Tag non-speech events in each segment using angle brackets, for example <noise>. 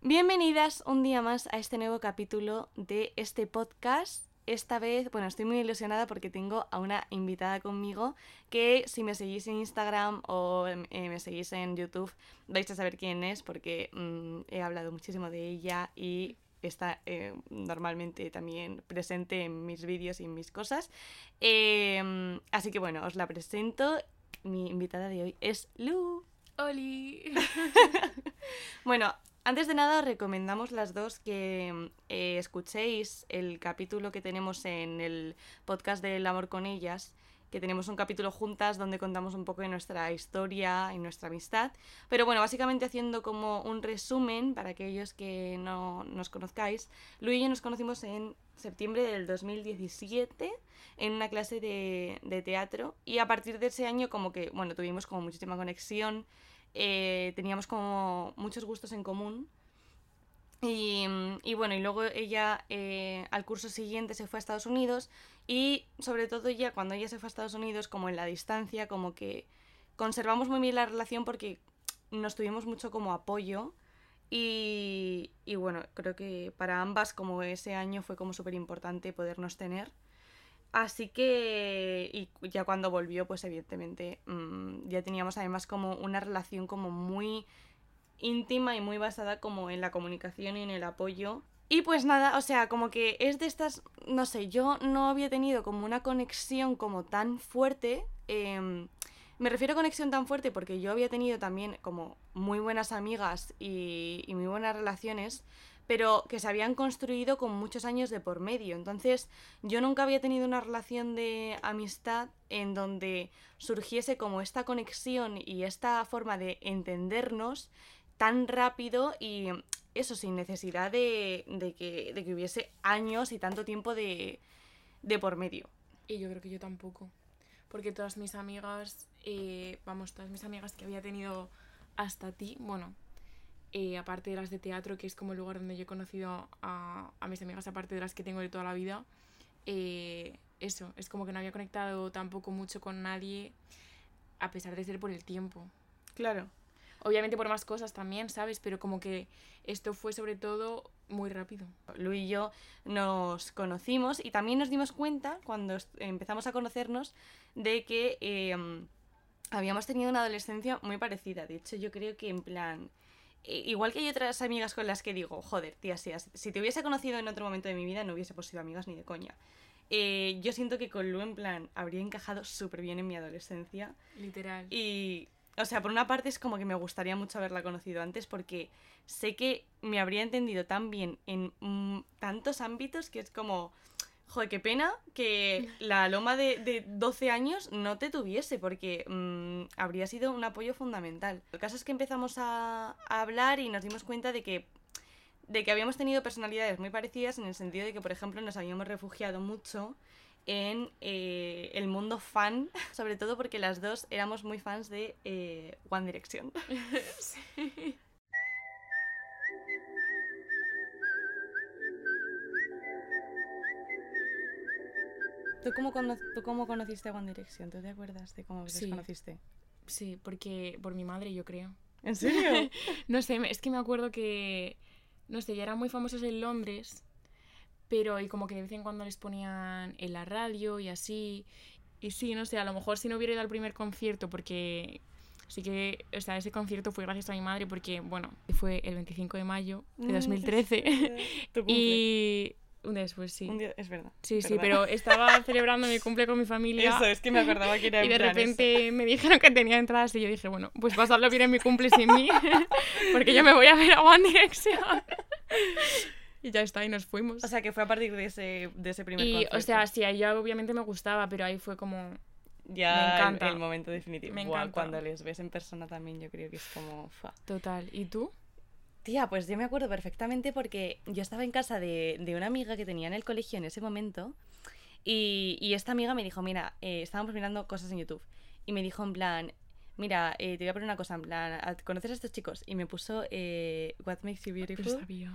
Bienvenidas un día más a este nuevo capítulo de este podcast. Esta vez, bueno, estoy muy ilusionada porque tengo a una invitada conmigo que si me seguís en Instagram o eh, me seguís en YouTube vais a saber quién es porque mm, he hablado muchísimo de ella y está eh, normalmente también presente en mis vídeos y en mis cosas. Em, así que bueno, os la presento. Mi invitada de hoy es Lu. ¡Oli! <laughs> Bueno, antes de nada os recomendamos las dos que eh, escuchéis el capítulo que tenemos en el podcast del amor con ellas, que tenemos un capítulo juntas donde contamos un poco de nuestra historia y nuestra amistad. Pero bueno, básicamente haciendo como un resumen para aquellos que no nos conozcáis, Lu y yo nos conocimos en septiembre del 2017 en una clase de, de teatro y a partir de ese año como que, bueno, tuvimos como muchísima conexión eh, teníamos como muchos gustos en común. Y, y bueno, y luego ella eh, al curso siguiente se fue a Estados Unidos y sobre todo ya cuando ella se fue a Estados Unidos, como en la distancia, como que conservamos muy bien la relación porque nos tuvimos mucho como apoyo y, y bueno, creo que para ambas como ese año fue como súper importante podernos tener. Así que, y ya cuando volvió, pues evidentemente mm, ya teníamos además como una relación como muy íntima y muy basada como en la comunicación y en el apoyo. Y pues nada, o sea, como que es de estas, no sé, yo no había tenido como una conexión como tan fuerte. em, me refiero a conexión tan fuerte porque yo había tenido también como muy buenas amigas y, y muy buenas relaciones, pero que se habían construido con muchos años de por medio. Entonces, yo nunca había tenido una relación de amistad en donde surgiese como esta conexión y esta forma de entendernos tan rápido y eso sin necesidad de, de que, de que hubiese años y tanto tiempo de, de por medio. Y yo creo que yo tampoco. Porque todas mis amigas, eh, vamos, todas mis amigas que había tenido hasta ti, bueno, eh, aparte de las de teatro, que es como el lugar donde yo he conocido a, a mis amigas, aparte de las que tengo de toda la vida, eh, eso, es como que no había conectado tampoco mucho con nadie, a pesar de ser por el tiempo. Claro. Obviamente por más cosas también, ¿sabes? Pero como que esto fue sobre todo muy rápido. Lu y yo nos conocimos y también nos dimos cuenta cuando empezamos a conocernos de que eh, habíamos tenido una adolescencia muy parecida. De hecho, yo creo que en plan... Igual que hay otras amigas con las que digo, joder, tía, si, si te hubiese conocido en otro momento de mi vida no hubiésemos sido amigas ni de coña. Eh, yo siento que con Lu, en plan, habría encajado súper bien en mi adolescencia. Literal. Y, o sea, por una parte es como que me gustaría mucho haberla conocido antes porque sé que me habría entendido tan bien en mm, tantos ámbitos que es como, joder, qué pena que la Loma de, de 12 años no te tuviese porque mm, habría sido un apoyo fundamental. El caso es que empezamos a, hablar y nos dimos cuenta de que de que habíamos tenido personalidades muy parecidas en el sentido de que, por ejemplo, nos habíamos refugiado mucho en eh, el mundo fan, <laughs> sobre todo porque las dos éramos muy fans de eh, One Direction. <laughs> ¿Tú cómo, cono- ¿Tú cómo conociste a One Direction? ¿Tú te acuerdas de cómo los Sí. conociste? Sí, porque por mi madre yo creo. ¿En serio? <laughs> No sé, es que me acuerdo que, no sé, ya eran muy famosos en Londres, pero y como que de vez en cuando les ponían en la radio y así. Y sí, no sé, a lo mejor si no hubiera ido al primer concierto, porque sí que, o sea, ese concierto fue gracias a mi madre, porque, bueno, fue el 25 de mayo de Mm, 2013. <laughs> Tu <laughs> cumple. y un día después, sí. Un día- es verdad. Sí, sí, pero estaba <laughs> celebrando mi cumple con mi familia. Eso, es que me acordaba que era <laughs> Y de eso. repente me dijeron que tenía entradas y yo dije, bueno, pues pasarlo bien en mi cumple sin mí, <laughs> porque yo me voy a ver a One Direction. y ya está, y nos fuimos. O sea, que fue a partir de ese, de ese primer y, o sea, sí, a ella obviamente me gustaba, pero ahí fue como... ya me encanta. El, momento definitivo. Me encanta. cuando les ves en persona también yo creo que es como... fa. Total. ¿Y tú? Tía, pues yo me acuerdo perfectamente porque yo estaba en casa de, de una amiga que tenía en el colegio en ese momento y, y esta amiga me dijo, mira, eh, estábamos mirando cosas en YouTube y me dijo en plan, mira, eh, te voy a poner una cosa en plan, ¿a- ¿conoces a estos chicos? Y me puso eh, What Makes You Beautiful sabía.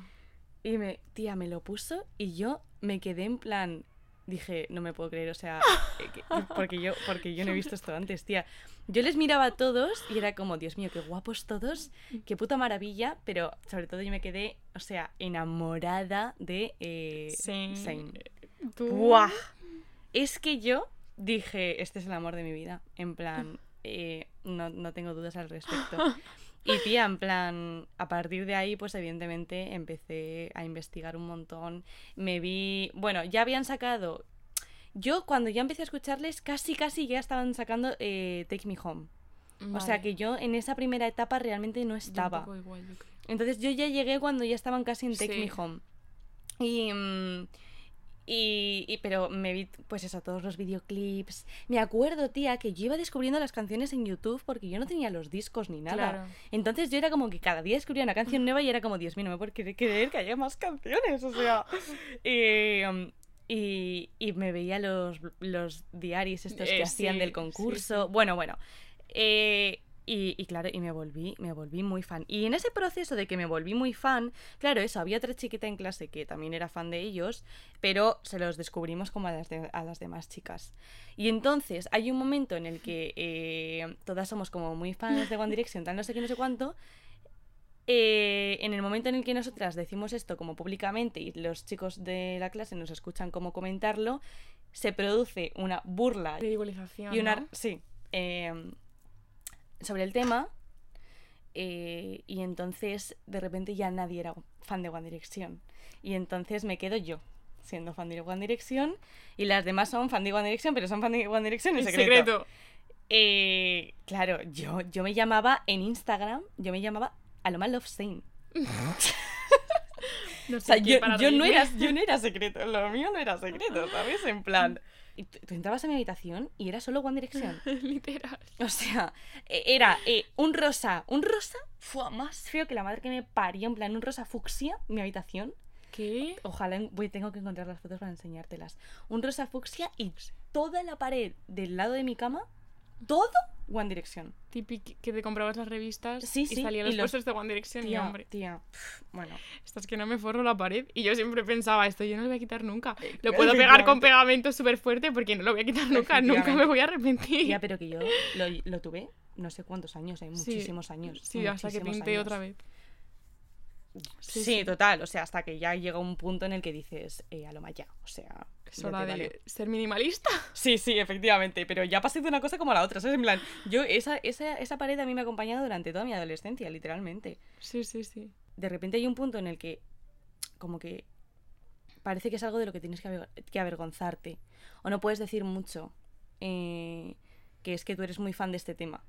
y me, tía, me lo puso y yo me quedé en plan, dije, no me puedo creer, o sea, eh, que- porque yo, porque yo no he visto esto antes, tía. Yo les miraba a todos y era como, Dios mío, qué guapos todos, qué puta maravilla, pero sobre todo yo me quedé, o sea, enamorada de eh, Sí. ¡Buah! Es que yo dije, este es el amor de mi vida. En plan, eh, no, no tengo dudas al respecto. <laughs> Y tía, en plan, a partir de ahí, pues evidentemente empecé a investigar un montón. Me vi, bueno, ya habían sacado... Yo cuando ya empecé a escucharles, casi, casi ya estaban sacando eh, Take Me Home. O sea que yo en esa primera etapa realmente no estaba. igual, yo creo. Entonces yo ya llegué cuando ya estaban casi en Take Sí. Me Home. Y, mm, y, y- pero me vi, pues eso, todos los videoclips. Me acuerdo, tía, que yo iba descubriendo las canciones en YouTube porque yo no tenía los discos ni nada. Claro. Entonces yo era como que cada día descubría una canción nueva y era como, Dios mío, no me puedo cre- creer que haya más canciones. O sea. <laughs> y, y, y me veía los, los diarios estos que Eh, hacían sí, del sí, concurso. sí. Bueno, bueno. Eh, y, y claro, y me volví, me volví muy fan. Y en ese proceso de que me volví muy fan, claro, eso, había otra chiquita en clase que también era fan de ellos, pero se los descubrimos como a las, de- a las demás chicas. Y entonces hay un momento en el que eh, todas somos como muy fans de One Direction, tal no sé qué, no sé cuánto. eh, en el momento en el que nosotras decimos esto como públicamente y los chicos de la clase nos escuchan como comentarlo, se produce una burla Ridiculización. y una ¿no? sí eh, sobre el tema eh, y entonces de repente ya nadie era fan de One Direction y entonces me quedo yo siendo fan de One Direction y las demás son fan de One Direction pero son fan de One Direction en secreto, secreto. Eh, claro yo yo me llamaba en Instagram yo me llamaba Aloma Love Sane <laughs> No o sé sea, qué yo, yo no era, yo no era secreto, lo mío no era secreto, ¿sabes? En plan, y tú, entrabas a mi habitación y era solo One Direction. <laughs> Literal. O sea, e- era eh, un rosa, un rosa fue más feo que la madre que me parió, en plan un rosa fucsia, mi habitación. ¿Qué? Ojalá voy, tengo que encontrar las fotos para enseñártelas. Un rosa fucsia y toda la pared del lado de mi cama, todo One Direction. Típico que te comprabas las revistas Sí, y salían y los los- puestos de One Direction y hombre. tía, pf, bueno. Estás que no me forro la pared. Y yo siempre pensaba, esto yo no lo voy a quitar nunca. Eh, Lo puedo pegar con pegamento súper fuerte porque no lo voy a quitar nunca. Nunca me voy a arrepentir. Tía, pero que yo lo, lo tuve no sé cuántos años, ¿eh? Sí, muchísimos años. Sí, hasta que pinté años. otra vez. Sí, total, o sea, hasta que ya llega un punto en el que dices, eh, a lo más ya, o sea... Es hora de vale. ser minimalista. <laughs> Sí, sí, efectivamente, pero ya pasé de una cosa como a la otra, ¿sabes? En plan, yo, esa, esa, esa pared a mí me ha acompañado durante toda mi adolescencia, literalmente. Sí, sí, sí. De repente hay un punto en el que, como que, parece que es algo de lo que tienes que, aver- que avergonzarte, o no puedes decir mucho, eh, que es que tú eres muy fan de este tema.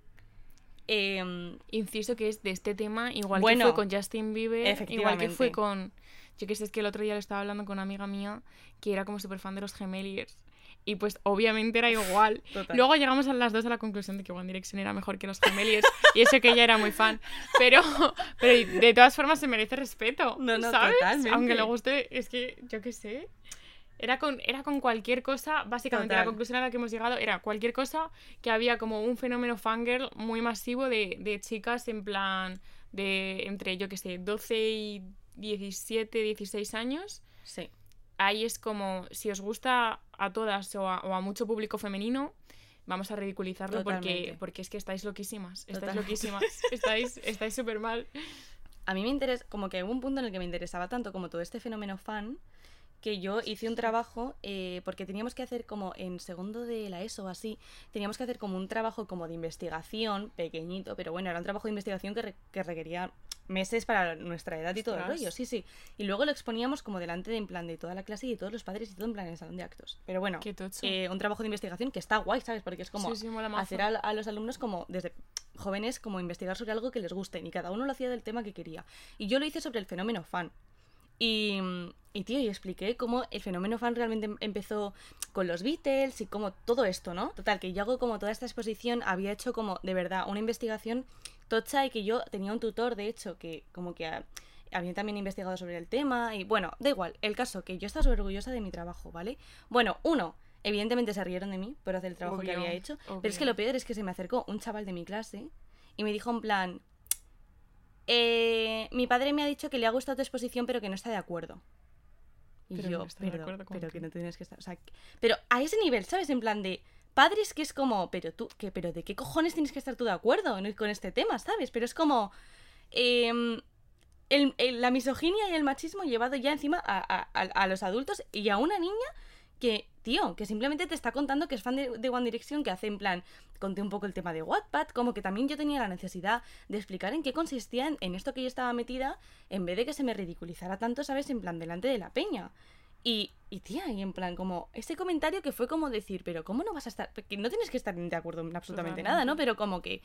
Em, Inciso que es de este tema, igual Bueno, que fue con Justin Bieber, igual que fue con... Yo que sé, es que el otro día lo estaba hablando con una amiga mía que era como súper fan de los Gemeliers. Y pues obviamente era igual. Total. Luego llegamos a las dos a la conclusión de que One Direction era mejor que los Gemeliers. y eso que ella era muy fan. Pero, pero de todas formas se merece respeto. No, no, ¿sabes? totalmente. Aunque le guste, es que yo qué sé. Era con, era con cualquier cosa, básicamente la conclusión a la que hemos llegado era cualquier cosa que había como un fenómeno fangirl muy masivo de, de chicas en plan de entre, yo qué sé, 12 y 17, 16 años. sí, Ahí es como, si os gusta a todas o a, o a mucho público femenino, vamos a ridiculizarlo porque, Totalmente. porque es que estáis loquísimas. Estáis Totalmente. loquísimas. <laughs> Estáis estáis súper mal. a mí me interesa, como que hubo un punto en el que me interesaba tanto como todo este fenómeno fan, que yo hice un trabajo, eh, porque teníamos que hacer como en segundo de la ESO o así, teníamos que hacer como un trabajo como de investigación, pequeñito, pero bueno, era un trabajo de investigación que, re- que requería meses para nuestra edad y todo el rollo, sí, sí. Y luego lo exponíamos como delante de, en plan de toda la clase y de todos los padres y todo en plan en el salón de actos. Pero bueno, eh, un trabajo de investigación que está guay, ¿sabes? Porque es como Sí, sí, hacer a, a los alumnos como desde jóvenes como investigar sobre algo que les guste y cada uno lo hacía del tema que quería. Y yo lo hice sobre el fenómeno fan. Y, y tío, y expliqué cómo el fenómeno fan realmente em- empezó con los Beatles y como todo esto, ¿no? Total, que yo hago como toda esta exposición, había hecho como de verdad una investigación tocha y que yo tenía un tutor, de hecho, que como que ha- había también investigado sobre el tema y bueno, da igual, el caso que yo estaba súper orgullosa de mi trabajo, ¿vale? Bueno, uno, evidentemente se rieron de mí por hacer el trabajo que había hecho, pero es que lo peor es que se me acercó un chaval de mi clase y me dijo en plan, eh, mi padre me ha dicho que le ha gustado tu exposición pero que no está de acuerdo. Y Pero yo, no estoy de pero, acuerdo con pero tú. que no tienes que estar. O sea, que- pero a ese nivel, ¿sabes? En plan de padres que es como, pero tú, que, pero ¿de qué cojones tienes que estar tú de acuerdo con este tema, ¿sabes? Pero es como. em, el- el- la misoginia y el machismo llevado ya encima a, a- a- a los adultos y a una niña que, tío, que simplemente te está contando que es fan de, de One Direction, que hace en plan, conté un poco el tema de Wattpad, como que también yo tenía la necesidad de explicar en qué consistía en, en esto que yo estaba metida, en vez de que se me ridiculizara tanto, ¿sabes? En plan, delante de la peña. Y, y tía, y en plan, como ese comentario que fue como decir, pero ¿cómo no vas a estar? Que no tienes que estar de acuerdo en absolutamente nada, ¿no? Pero como que,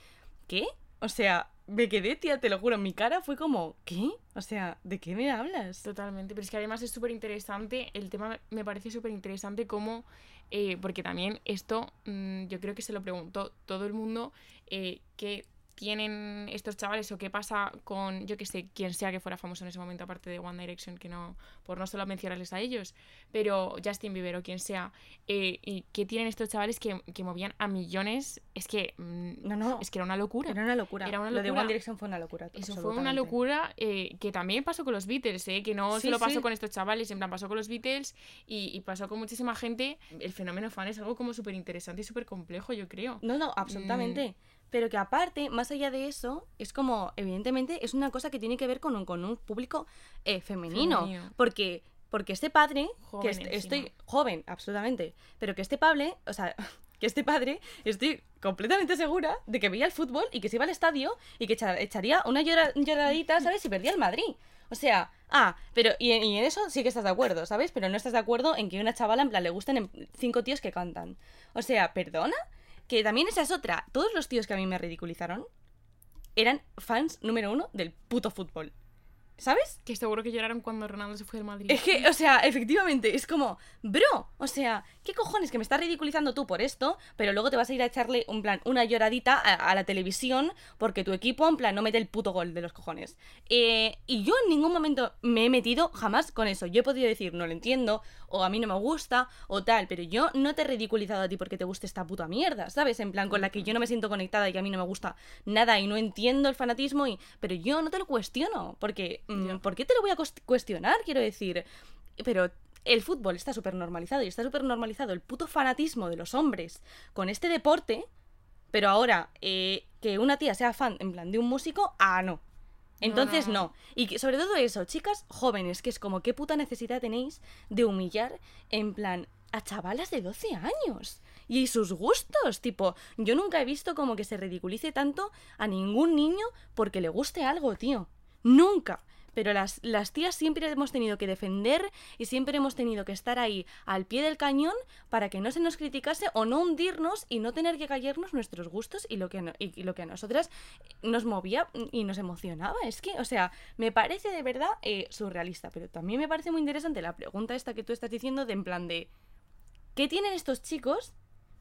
¿qué? O sea, me quedé, tía, te lo juro, en mi cara fue como, ¿qué? O sea, ¿de qué me hablas? Totalmente, pero es que además es súper interesante, el tema me- parece súper interesante como, eh, porque también esto mm, yo creo que se lo preguntó todo el mundo, eh, qué tienen estos chavales o qué pasa con, yo que sé, quien sea que fuera famoso en ese momento, aparte de One Direction, que no, por no solo mencionarles a ellos, pero Justin Bieber o quien sea, eh, y qué tienen estos chavales que, que movían a millones, es que, mm, No, no. es que era una locura. Era una locura. Era una Lo de locura. One Direction fue una locura. Eso fue una locura eh, que también pasó con los Beatles, ¿eh? que no Sí, solo pasó sí. con estos chavales, en plan pasó con los Beatles y, y pasó con muchísima gente. El fenómeno fan es algo como súper interesante y súper complejo, yo creo. No, no, absolutamente. Pero que aparte, más allá de eso, es como, evidentemente, es una cosa que tiene que ver con un, con un público eh, femenino. Femenino. Porque, porque este padre, Joven que est- encima. estoy joven, absolutamente, pero que este padre, o sea, <laughs> que este padre, estoy completamente segura de que veía el fútbol y que se iba al estadio y que echa- echaría una llora- lloradita, <laughs> ¿sabes? Si perdía el Madrid. O sea, ah, pero y en, y en eso sí que estás de acuerdo, ¿sabes? Pero no estás de acuerdo en que una chavala, en plan, le gusten en- cinco tíos que cantan. O sea, ¿perdona? Que también esa es otra. Todos los tíos que a mí me ridiculizaron eran fans número uno del puto fútbol. ¿Sabes? Que seguro que lloraron cuando Ronaldo se fue del Madrid. Es que, o sea, efectivamente, es como, bro, o sea, ¿qué cojones que me estás ridiculizando tú por esto? Pero luego te vas a ir a echarle, un plan, una lloradita a, a la televisión porque tu equipo, en plan, no mete el puto gol de los cojones. Eh, y yo en ningún momento me he metido jamás con eso. Yo he podido decir, no lo entiendo, o a mí no me gusta, o tal, pero yo no te he ridiculizado a ti porque te guste esta puta mierda, ¿sabes? En plan, con la que yo no me siento conectada y que a mí no me gusta nada y no entiendo el fanatismo, y... pero yo no te lo cuestiono, porque, mm. ¿por qué te lo voy a cuestionar? Quiero decir, pero el fútbol está súper normalizado y está súper normalizado el puto fanatismo de los hombres con este deporte, pero ahora eh, que una tía sea fan en plan de un músico, ah, no. Entonces no, no, no. Y que, sobre todo eso, chicas jóvenes, que es como qué puta necesidad tenéis de humillar en plan a chavalas de 12 años y sus gustos, tipo, yo nunca he visto como que se ridiculice tanto a ningún niño porque le guste algo, tío. Nunca. Pero las, las tías siempre hemos tenido que defender y siempre hemos tenido que estar ahí al pie del cañón para que no se nos criticase o no hundirnos y no tener que callarnos nuestros gustos y lo que, y lo que a nosotras nos movía y nos emocionaba. Es que, o sea, me parece de verdad eh, surrealista, pero también me parece muy interesante la pregunta esta que tú estás diciendo de en plan de ¿qué tienen estos chicos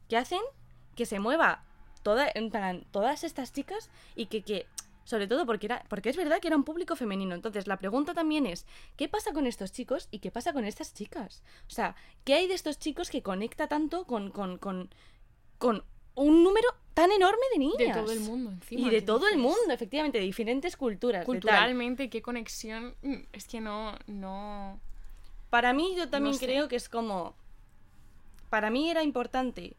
que hacen que se mueva toda, todas estas chicas y que, que sobre todo porque era porque es verdad que era un público femenino. Entonces, la pregunta también es, ¿qué pasa con estos chicos y qué pasa con estas chicas? O sea, ¿qué hay de estos chicos que conecta tanto con, con, con, con un número tan enorme de niñas? De todo el mundo, encima. Y de ¿qué todo el mundo, efectivamente, de diferentes culturas. Culturalmente, qué conexión. mm, Es que no, no. Para mí yo también sé. creo que es como... Para mí era importante...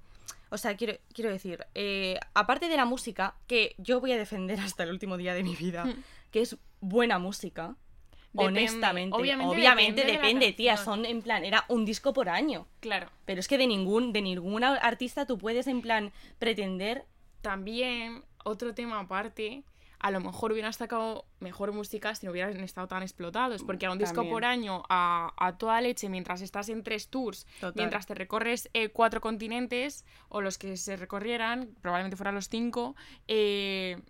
O sea, quiero, quiero decir, eh, aparte de la música, que yo voy a defender <laughs> hasta el último día de mi vida, Hmm. que es buena música, Depende. honestamente. Obviamente Obviamente, depende de tía, son en plan, era un disco por año. Claro. Pero es que de ningún, de ninguna artista tú puedes en plan pretender... También, otro tema aparte, a lo mejor hubieran sacado mejor música si no hubieran estado tan explotados. Porque a un disco por año, a, a toda leche, mientras estás en tres tours, Total. mientras te recorres eh, cuatro continentes, o los que se recorrieran, probablemente fueran los cinco, eh,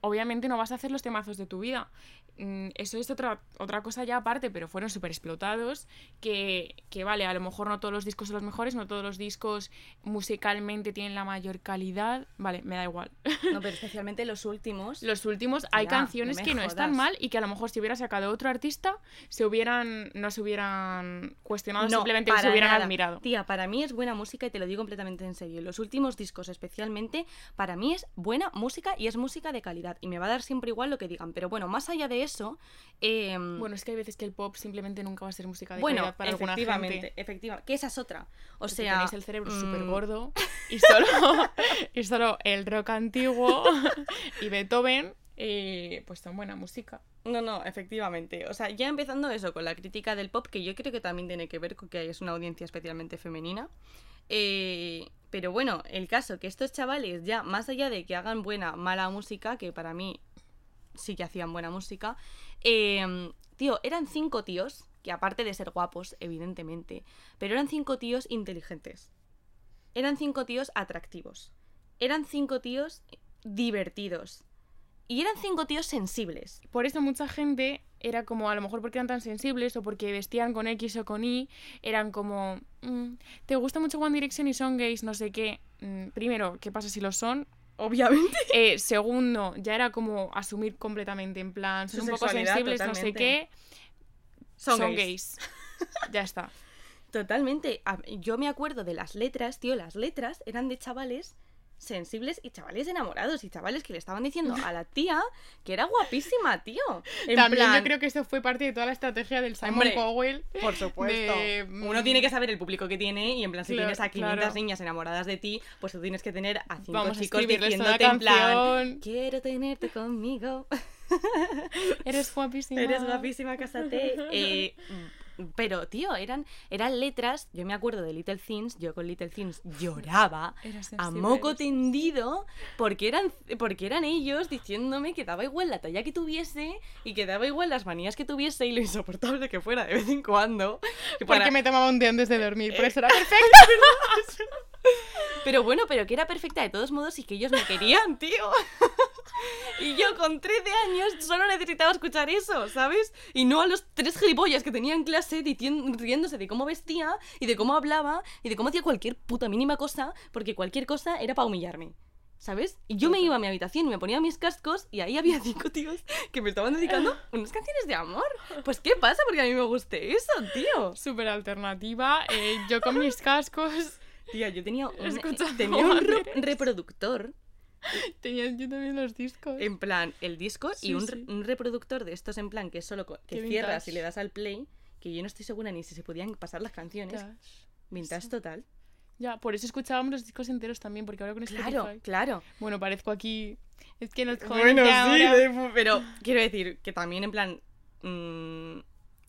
obviamente no vas a hacer los temazos de tu vida. Mm, Eso es otra, otra cosa ya aparte, pero fueron súper explotados. Que, que vale, a lo mejor no todos los discos son los mejores, no todos los discos musicalmente tienen la mayor calidad. Vale, me da igual. No, <laughs> pero especialmente los últimos... Los últimos, hay canciones no que no están mal y que a lo mejor si hubiera sacado otro artista, se hubieran, no se hubieran cuestionado, simplemente se hubieran nada. admirado. Tía, para mí es buena música y te lo digo completamente en serio. Los últimos discos especialmente, para mí es buena música y es música de calidad. Y me va a dar siempre igual lo que digan. Pero bueno, más allá de eso, em, Bueno, es que hay veces que el pop simplemente nunca va a ser música de bueno, calidad para alguna efectivamente, gente. efectivamente, que esa es otra. O Porque sea, tenéis el cerebro mm, súper gordo <laughs> y solo, y solo el rock antiguo y Beethoven eh, pues son buena música. No, no, efectivamente. O sea, ya empezando eso con la crítica del pop, que yo creo que también tiene que ver con que es una audiencia especialmente femenina. Eh, pero bueno, el caso que estos chavales ya, más allá de que hagan buena, mala música, que para mí sí que hacían buena música, eh, tío, eran cinco tíos, que aparte de ser guapos, evidentemente, pero eran cinco tíos inteligentes. Eran cinco tíos atractivos. Eran cinco tíos divertidos. Y eran cinco tíos sensibles. Por eso mucha gente era como, a lo mejor porque eran tan sensibles o porque vestían con X o con Y, eran como, mm, ¿te gusta mucho One Direction y son gays? No sé qué. Mm, primero, ¿qué pasa si lo son? <laughs> Obviamente. <laughs> Eh, segundo, ya era como asumir completamente, en plan, son Su un poco sensibles, no sé qué. Son Son, gays. gays. ya está. <laughs> Totalmente. Yo me acuerdo de las letras, tío. Las letras eran de chavales sensibles y chavales enamorados y chavales que le estaban diciendo <laughs> a la tía que era guapísima, tío. En También plan, yo creo que eso fue parte de toda la estrategia del Simon Hombre, Cowell. Por supuesto. de, Uno mm, tiene que saber el público que tiene y en plan, si Claro, tienes a 500 claro. niñas enamoradas de ti, pues tú tienes que tener a cinco Vamos a chicos escribirles una diciéndote en plan, quiero tenerte conmigo. <laughs> Eres guapísima. Eres guapísima, cásate. <laughs> Eh, pero, tío, eran, eran letras. Yo me acuerdo de Little Things. Yo con Little Things lloraba <laughs> a moco tendido porque eran, porque eran ellos diciéndome que daba igual la talla que tuviese y que daba igual las manías que tuviese y lo insoportable que fuera de vez en cuando. que <laughs> Porque para- me tomaba un té antes de dormir, por Eh. eso era <laughs> perfecto. Pero bueno, pero que era perfecta de todos modos y que ellos me querían, tío. <laughs> y yo con 13 años solo necesitaba escuchar eso, ¿sabes? Y no a los tres gilipollas que tenía en clase riéndose de cómo vestía y de cómo hablaba y de cómo hacía cualquier puta mínima cosa, porque cualquier cosa era para humillarme. ¿Sabes? Y yo me iba a mi habitación y me ponía mis cascos y ahí había cinco tíos que me estaban dedicando <laughs> unas canciones de amor. Pues ¿qué pasa? Porque a mí me guste eso, tío. Súper alternativa. eh, yo con mis cascos. Tía, yo tenía un, Escuchando tenía un reproductor Tenía yo también los discos. En plan, el disco Sí, y un, sí. un reproductor de estos en plan que solo co- que Qué cierras vintage. y le das al play, que yo no estoy segura ni si se podían pasar las canciones. Vintage. Vintage Sí. total. Ya, por eso escuchábamos los discos enteros también, porque ahora con Spotify... Claro, claro. Bueno, parezco aquí... Es que los jóvenes Bueno, sí, ahora- pero quiero decir que también en plan mm,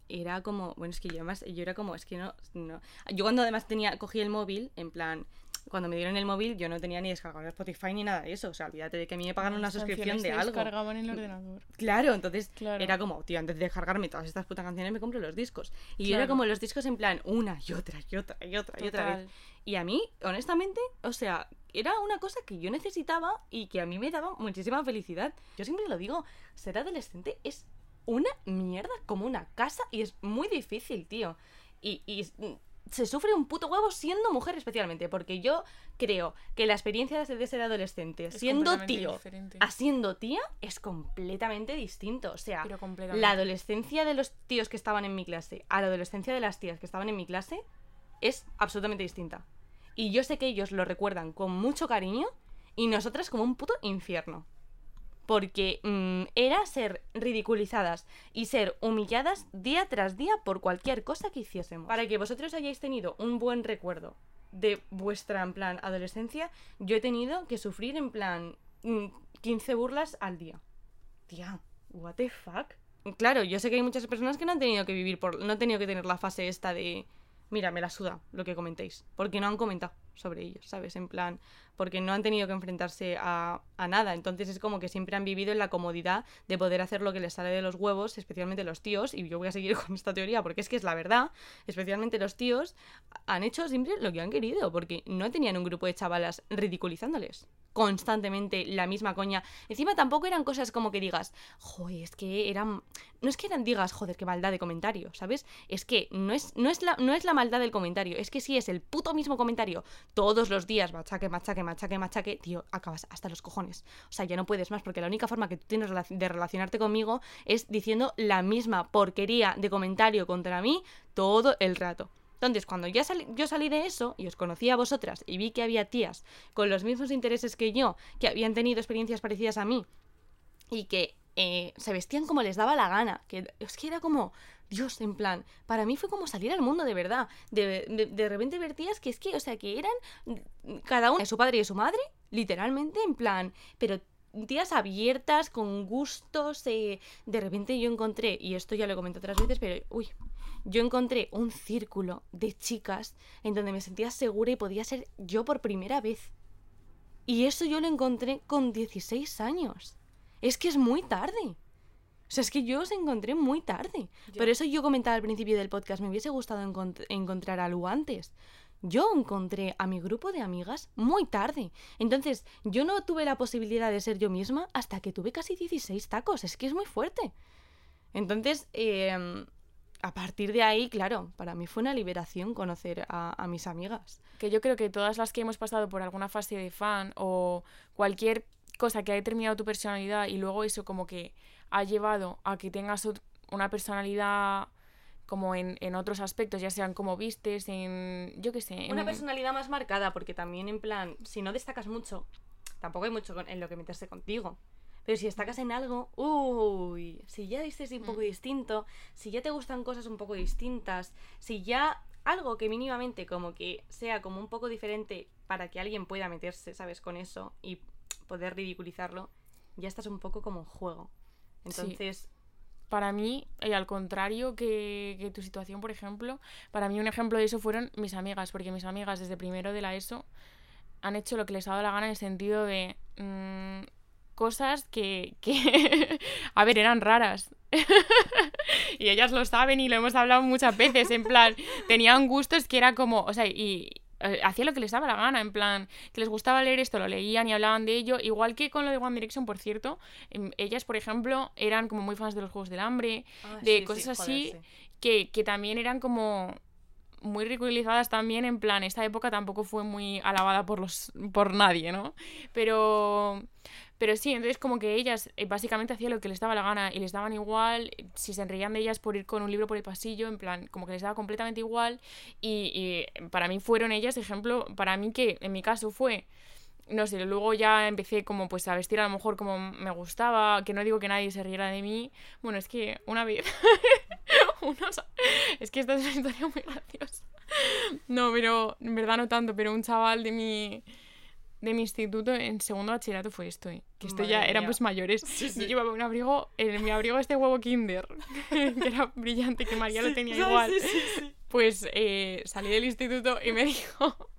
era como, bueno, es que yo además yo era como, es que no, no. Yo cuando además tenía cogí el móvil, en plan cuando me dieron el móvil yo no tenía ni descargado Spotify ni nada de eso, o sea, olvídate de que a mí me pagan una suscripción de algo. descargaban en el ordenador. Claro, entonces Claro. era como, tío, antes de descargarme todas estas putas canciones me compro los discos. Y yo era como los discos en plan una y otra y otra y otra y otra vez. Y a mí, honestamente, o sea, era una cosa que yo necesitaba y que a mí me daba muchísima felicidad. Yo siempre lo digo, ser adolescente es como una casa y es muy difícil, tío. Y, y mm, se sufre un puto huevo siendo mujer especialmente, porque yo creo que la experiencia de ser adolescente Es siendo tío diferente. a siendo tía es completamente distinto. O sea, la adolescencia de los tíos que estaban en mi clase a la adolescencia de las tías que estaban en mi clase es absolutamente distinta. Y yo sé que ellos lo recuerdan con mucho cariño y nosotras como un puto infierno. Porque mm, era ser ridiculizadas y ser humilladas día tras día por cualquier cosa que hiciésemos. Para que vosotros hayáis tenido un buen recuerdo de vuestra, en plan, adolescencia, yo he tenido que sufrir, en plan, mm, 15 burlas al día. Tía, what the fuck. Claro, yo sé que hay muchas personas que no han tenido que vivir por. No han tenido que tener la fase esta de. Mira, me la suda lo que comentéis. Porque no han comentado sobre ellos, ¿sabes? En plan. Porque no han tenido que enfrentarse a, a nada. Entonces es como que siempre han vivido en la comodidad de poder hacer lo que les sale de los huevos, especialmente los tíos. Y yo voy a seguir <laughs> con esta teoría porque es que es la verdad. Especialmente los tíos han hecho siempre lo que han querido. Porque no tenían un grupo de chavalas ridiculizándoles constantemente la misma coña. Encima tampoco eran cosas como que digas, joder, es que eran. No es que eran, digas, joder, qué maldad de comentario, ¿sabes? Es que no es, no es, la, no es la maldad del comentario, es que si es el puto mismo comentario todos los días, machaque, machaque, machaque, machaque, tío, acabas hasta los cojones. O sea, ya no puedes más, porque la única forma que tú tienes de relacionarte conmigo es diciendo la misma porquería de comentario contra mí todo el rato. Entonces, cuando ya salí- yo salí de eso y os conocí a vosotras y vi que había tías con los mismos intereses que yo, que habían tenido experiencias parecidas a mí y que eh, se vestían como les daba la gana. Que es que era como, Dios, en plan, para mí fue como salir al mundo de verdad. De, de, repente vertías que es que, o sea, que eran cada uno de su padre y de su madre, literalmente, en plan, pero tías abiertas, con gustos. eh, de repente yo encontré, y esto ya lo he comentado otras veces, pero uy, yo encontré un círculo de chicas en donde me sentía segura y podía ser yo por primera vez. Y eso yo lo encontré con 16 años. Es que es muy tarde. O sea, es que yo os encontré muy tarde. Ya. Por eso yo comentaba al principio del podcast, me hubiese gustado encont- encontrar algo antes. Yo encontré a mi grupo de amigas muy tarde. Entonces, yo no tuve la posibilidad de ser yo misma hasta que tuve casi 16 tacos. Es que es muy fuerte. Entonces, eh, a partir de ahí, claro, para mí fue una liberación conocer a, a mis amigas. Que yo creo que todas las que hemos pasado por alguna fase de fan o cualquier cosa que ha determinado tu personalidad y luego eso como que ha llevado a que tengas una personalidad como en, en otros aspectos, ya sean como vistes, en yo qué sé. Una en- personalidad más marcada, porque también en plan, si no destacas mucho, tampoco hay mucho en lo que meterse contigo. Pero si destacas en algo, uy, si ya dices un poco Mm. distinto, si ya te gustan cosas un poco distintas, si ya algo que mínimamente como que sea como un poco diferente para que alguien pueda meterse, ¿sabes? Con eso y poder ridiculizarlo, ya estás un poco como en juego. Entonces, Para mí, y al contrario que, que tu situación, por ejemplo, para mí un ejemplo de eso fueron mis amigas, porque mis amigas desde primero de la ESO han hecho lo que les ha dado la gana en el sentido de mm, cosas que, que <laughs> a ver, eran raras. <laughs> y ellas lo saben y lo hemos hablado muchas veces, en plan, tenían gustos que era como, o sea, y eh, hacía lo que les daba la gana, en plan, que les gustaba leer esto, lo leían y hablaban de ello, igual que con lo de One Direction, por cierto, em, ellas, por ejemplo, eran como muy fans de los Juegos del Hambre, de cosas así, que, que también eran como muy ridiculizadas también en plan esta época tampoco fue muy alabada por los por nadie no pero pero sí entonces como que ellas eh, básicamente hacían lo que les daba la gana y les daban igual eh, si se reían de ellas por ir con un libro por el pasillo en plan como que les daba completamente igual y, y para mí fueron ellas ejemplo para mí que en mi caso fue no sé, luego ya empecé como pues a vestir a lo mejor como me gustaba, que no digo que nadie se riera de mí. Bueno, es que una vez. <laughs> Es que esta es una historia muy graciosa. No, pero en verdad no tanto, pero un chaval de mi de mi instituto en segundo bachillerato fue esto, ¿eh? que esto ya éramos mía. mayores. Sí, Yo llevaba un abrigo, en mi abrigo este huevo Kinder, <laughs> que era brillante, que María lo tenía igual. Pues eh, salí del instituto y me dijo,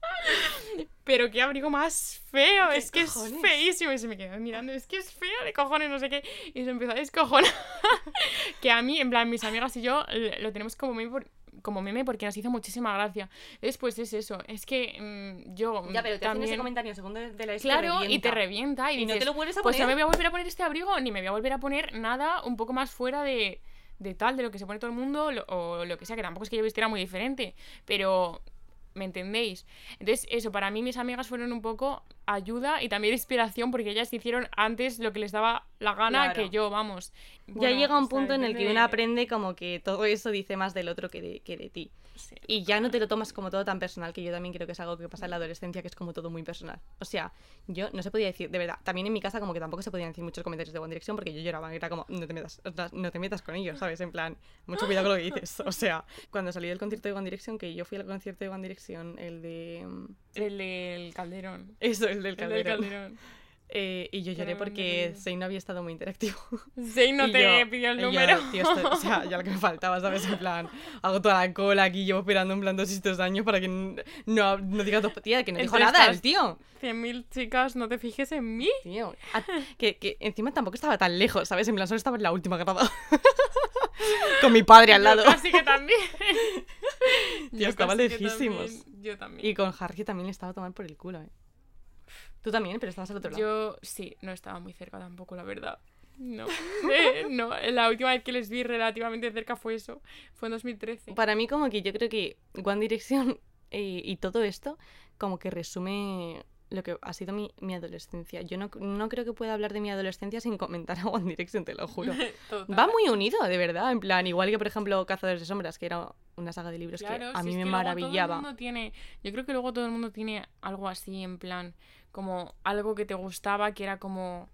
<laughs> pero qué abrigo más feo, ¿Qué es que cojones? es feísimo. Y se me quedó mirando, es que es feo de cojones, no sé qué. Y se empezó a descojonar. <laughs> que a mí, en plan, mis amigas y yo lo tenemos como por- como meme porque nos hizo muchísima gracia. Después es eso, es que mm, yo Ya, pero te hacen ese también... comentario en segundo de la Claro, y te revienta. y, Y no te dices, lo vuelves a pues no me poner. voy a volver a poner este abrigo, ni me voy a volver a poner nada un poco más fuera de, de tal, de lo que se pone todo el mundo, lo- o lo que sea, que tampoco es que yo vistiera muy diferente, pero ¿me entendéis? Entonces, eso, para mí mis amigas fueron un poco ayuda y también <laughs> inspiración, porque ellas hicieron antes lo que les daba la gana Claro. que yo, vamos. ya llega un punto en el que uno de- aprende como que todo eso dice más del otro que de, que de ti. Sí. Y ya no te lo tomas como todo tan personal, que yo también creo que es algo que pasa en la adolescencia, que es como todo muy personal. O sea, yo no se podía decir, de verdad, también en mi casa como que tampoco se podían decir muchos comentarios de One Direction porque yo lloraba, era como, no te metas, no te metas con ellos, ¿sabes? En plan, mucho cuidado con lo que dices. O sea, cuando salí del concierto de One Direction, que yo fui al concierto de One Direction, el de... mm, El del Calderón. Eso, el del El del Calderón. Calderón. Eh, y yo lloré porque. Zayn no había estado muy interactivo. Zayn no te yo- pidió el yo, número. tío, esto- o sea, ya lo que me faltaba, ¿sabes? En plan, hago toda la cola aquí, llevo esperando en plan dos y estos años para que no, no digas dos... Tía, que no dijo nada el tío. 100.000 chicas, no te fijes en mí. Tío, a- que, que encima tampoco estaba tan lejos, ¿sabes? En plan, solo estaba en la última grada. <laughs> Con mi padre al Yo lado. casi que también. <laughs> Tío, Yo que lejísimos. también, Yo también. Y con Harry también le estaba a tomar por el culo, ¿eh? Tú también, pero estabas al otro lado. Yo sí, no estaba muy cerca tampoco, la verdad. No. <laughs> Eh, no, la última vez que les vi relativamente cerca fue eso. Fue en 2013. Para mí como que yo creo que One Direction eh, y todo esto como que resume lo que ha sido mi, mi adolescencia. Yo no, no creo que pueda hablar de mi adolescencia sin comentar a One Direction, te lo juro. <laughs> Va muy unido, de verdad, en plan, igual que por ejemplo Cazadores de Sombras, que era una saga de libros Claro, que a mí me Todo maravillaba. el mundo tiene, yo creo que luego todo el mundo tiene algo así, en plan, como algo que te gustaba, que era como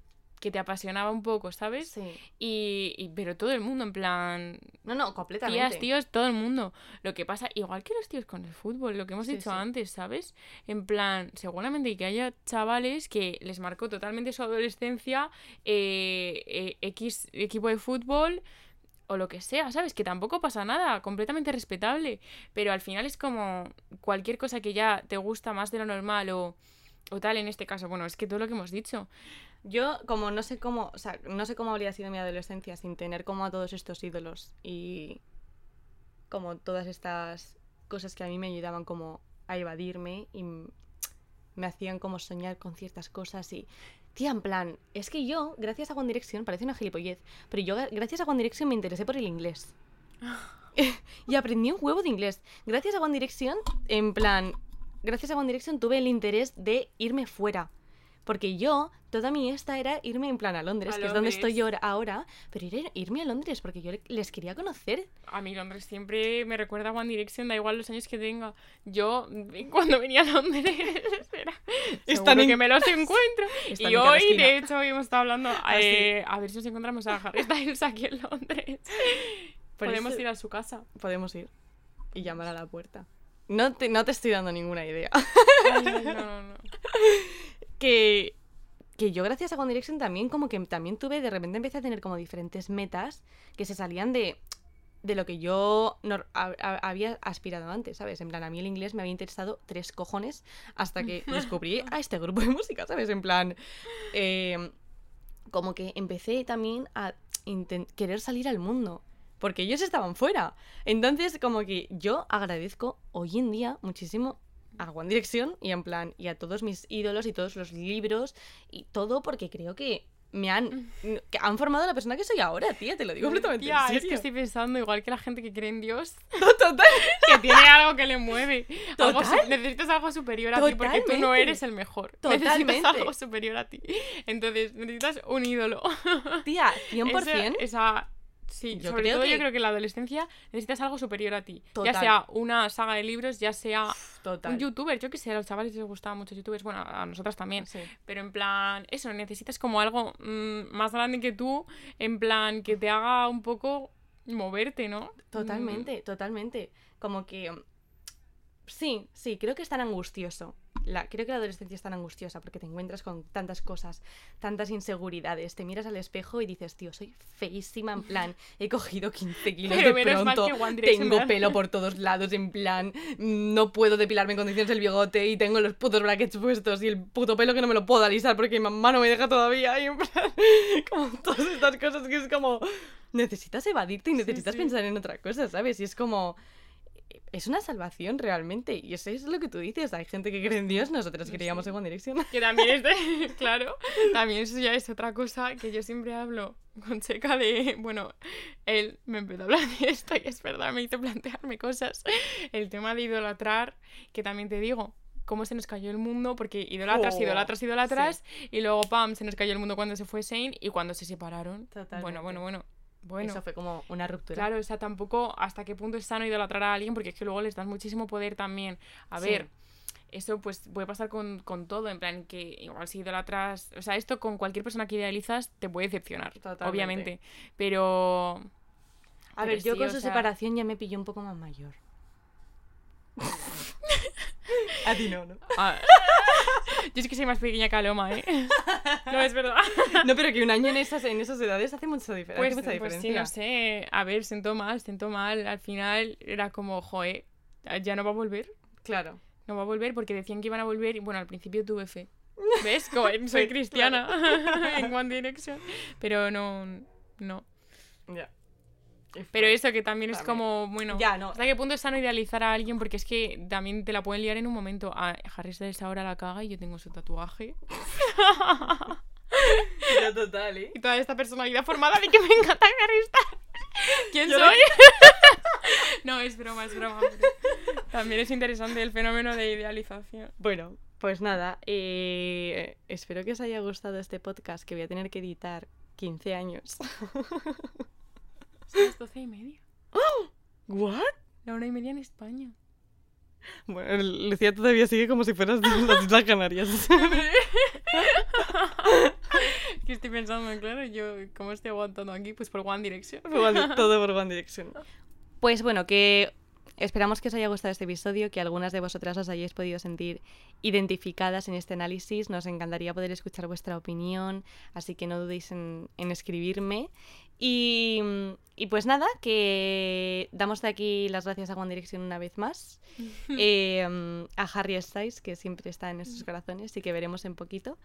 que te apasionaba un poco, ¿sabes? Sí. Y, y- pero todo el mundo, en plan, No, no, completamente. tías, tíos, todo el mundo. Lo que pasa, igual que los tíos con el fútbol, lo que hemos Sí, dicho sí. antes, ¿sabes? En plan, seguramente que haya chavales que les marcó totalmente su adolescencia eh, eh, X equipo de fútbol o lo que sea, ¿sabes? Que tampoco pasa nada, completamente respetable. Pero al final es como cualquier cosa que ya te gusta más de lo normal o, o tal, en este caso, bueno, es que todo lo que hemos dicho. Yo, como no sé cómo, o sea, no sé cómo habría sido mi adolescencia sin tener como a todos estos ídolos y como todas estas cosas que a mí me ayudaban como a evadirme y me hacían como soñar con ciertas cosas y... Tía, en plan, es que yo, gracias a One Direction, parece una gilipollez, pero yo gra- gracias a One Direction me interesé por el inglés. <laughs> y aprendí un huevo de inglés. Gracias a One Direction, en plan, gracias a One Direction tuve el interés de irme fuera. Porque yo, toda mi esta era irme en plan a Londres, A que es donde estoy yo Londres. ahora, pero ir- irme a Londres porque yo le- les quería conocer. A mí Londres siempre me recuerda a One Direction, da igual los años que tenga. Yo, <laughs> cuando venía a Londres, era, Están en- que me los encuentro. <laughs> Están y hoy, esquina. de hecho, hoy hemos estado hablando, Ah, sí. eh, a ver si nos encontramos a Harry Styles aquí en Londres. <laughs> Por Podemos eso- ir a su casa. Podemos ir y llamar a la puerta. No te, no te estoy dando ninguna idea. Ay, no, no, no. Que, que yo gracias a One Direction también como que también tuve, de repente empecé a tener como diferentes metas que se salían de, de lo que yo a- a- había aspirado antes, ¿sabes? En plan, a mí el inglés me había interesado tres cojones hasta que <laughs> descubrí a este grupo de música, ¿sabes? En plan, eh, como que empecé también a querer salir al mundo. Porque ellos estaban fuera. Entonces, como que yo agradezco hoy en día muchísimo a One Direction y en plan, y a todos mis ídolos y todos los libros y todo porque creo que me han, <laughs> que han formado la persona que soy ahora, tía, te lo digo completamente Tía, en es que estoy pensando, igual que la gente que cree en Dios, <laughs> Total. que tiene algo que le mueve. Algo Total. necesitas algo superior a ti porque tú no eres el mejor. <laughs> Totalmente. Necesitas algo superior a ti. Entonces, necesitas un ídolo. Tía, 100%. Esa, esa- sí, Yo sobre creo todo que- yo creo que en la adolescencia necesitas algo superior a ti. Total. Ya sea una saga de libros, ya sea Total. un youtuber. Yo que sé, a los chavales les gustaban muchos youtubers. Bueno, a nosotras también. Sí. Pero en plan, eso, necesitas como algo mm, más grande que tú. En plan, que te haga un poco moverte, ¿no? Totalmente, totalmente. Como que. mm, Sí, sí, creo que es tan angustioso. La, creo que la adolescencia es tan angustiosa porque te encuentras con tantas cosas, tantas inseguridades. Te miras al espejo y dices, tío, soy feísima, en plan, he cogido 15 kilos Pero de pronto, tengo pelo por todos lados, en plan, no puedo depilarme en condiciones el bigote y tengo los putos brackets puestos y el puto pelo que no me lo puedo alisar porque mi mamá no me deja todavía. Y en plan, <laughs> como todas estas cosas que es como, necesitas evadirte y necesitas sí. pensar en otra cosa, ¿sabes? Y es como es una salvación realmente. Y eso es lo que tú dices. Hay gente que cree en Dios, nosotros creíamos en One Direction. Que también es de, <laughs> claro, también eso ya es otra cosa que yo siempre hablo con Checa de, bueno, él me empezó a hablar de esto y es verdad, me hizo plantearme cosas. El tema de idolatrar, que también te digo, cómo se nos cayó el mundo, porque idolatras, Oh, idolatras, idolatras, y luego, pam, se nos cayó el mundo cuando se fue Shane y cuando se separaron. Totalmente. Bueno, bueno, bueno. Bueno, Eso fue como una ruptura. Claro, o sea, tampoco hasta qué punto es sano idolatrar a alguien, porque es que luego les das muchísimo poder también. A Sí. ver, eso pues puede pasar con, con todo, en plan que igual si idolatras, o sea, esto con cualquier persona que idealizas te puede decepcionar, Totalmente. obviamente. Pero... A pero ver, yo sí, con su sea- separación ya me pilló un poco más mayor. <laughs> A ti no, ¿no? ah, <laughs> yo es que soy más pequeña que Aloma, ¿eh? <laughs> No, es verdad. No, pero que un año en esas, en esas edades hace mucha, difer- hace Pues, mucha pues sí, diferencia. no sé. A ver, sentó mal, sentó mal. Al final era como, joe, ya no va a volver. Claro. No va a volver porque decían que iban a volver y bueno, al principio tuve fe. <laughs> ¿Ves? Como soy Sí, cristiana <laughs> en One Direction. Pero no, no. Ya. Pero eso que también es También. como, bueno, Ya, no. ¿hasta qué punto es sano idealizar a alguien? Porque es que también te la pueden liar en un momento. A Harry Styles ahora la caga y yo tengo su tatuaje. <laughs> Ya, total, ¿eh? Y toda esta personalidad formada de que me encanta Harry Styles. ¿Quién Yo soy? <laughs> no, es broma, es broma. pero También es interesante el fenómeno de idealización. Bueno, pues nada, eh, espero que os haya gustado este podcast que voy a tener que editar 15 años. <laughs> Son las doce y media. <gasps> ¿What? La una y media en España. Bueno, Lucía todavía sigue como si fueras de las Islas Canarias. <laughs> que estoy pensando, claro, yo, ¿cómo estoy aguantando aquí? Pues por One Direction. <laughs> Todo por One Direction. Pues bueno, que esperamos que os haya gustado este episodio, que algunas de vosotras os hayáis podido sentir identificadas en este análisis. Nos encantaría poder escuchar vuestra opinión, así que no dudéis en, en escribirme. Y, y pues nada, que damos de aquí las gracias a One Direction una vez más. <laughs> eh, a Harry Styles, que siempre está en nuestros corazones y que veremos en poquito.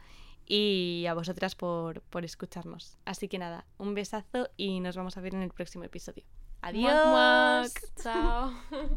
Y a vosotras por, por escucharnos. Así que nada, un besazo y nos vamos a ver en el próximo episodio. Adiós. Muac, muac. Chao. <laughs>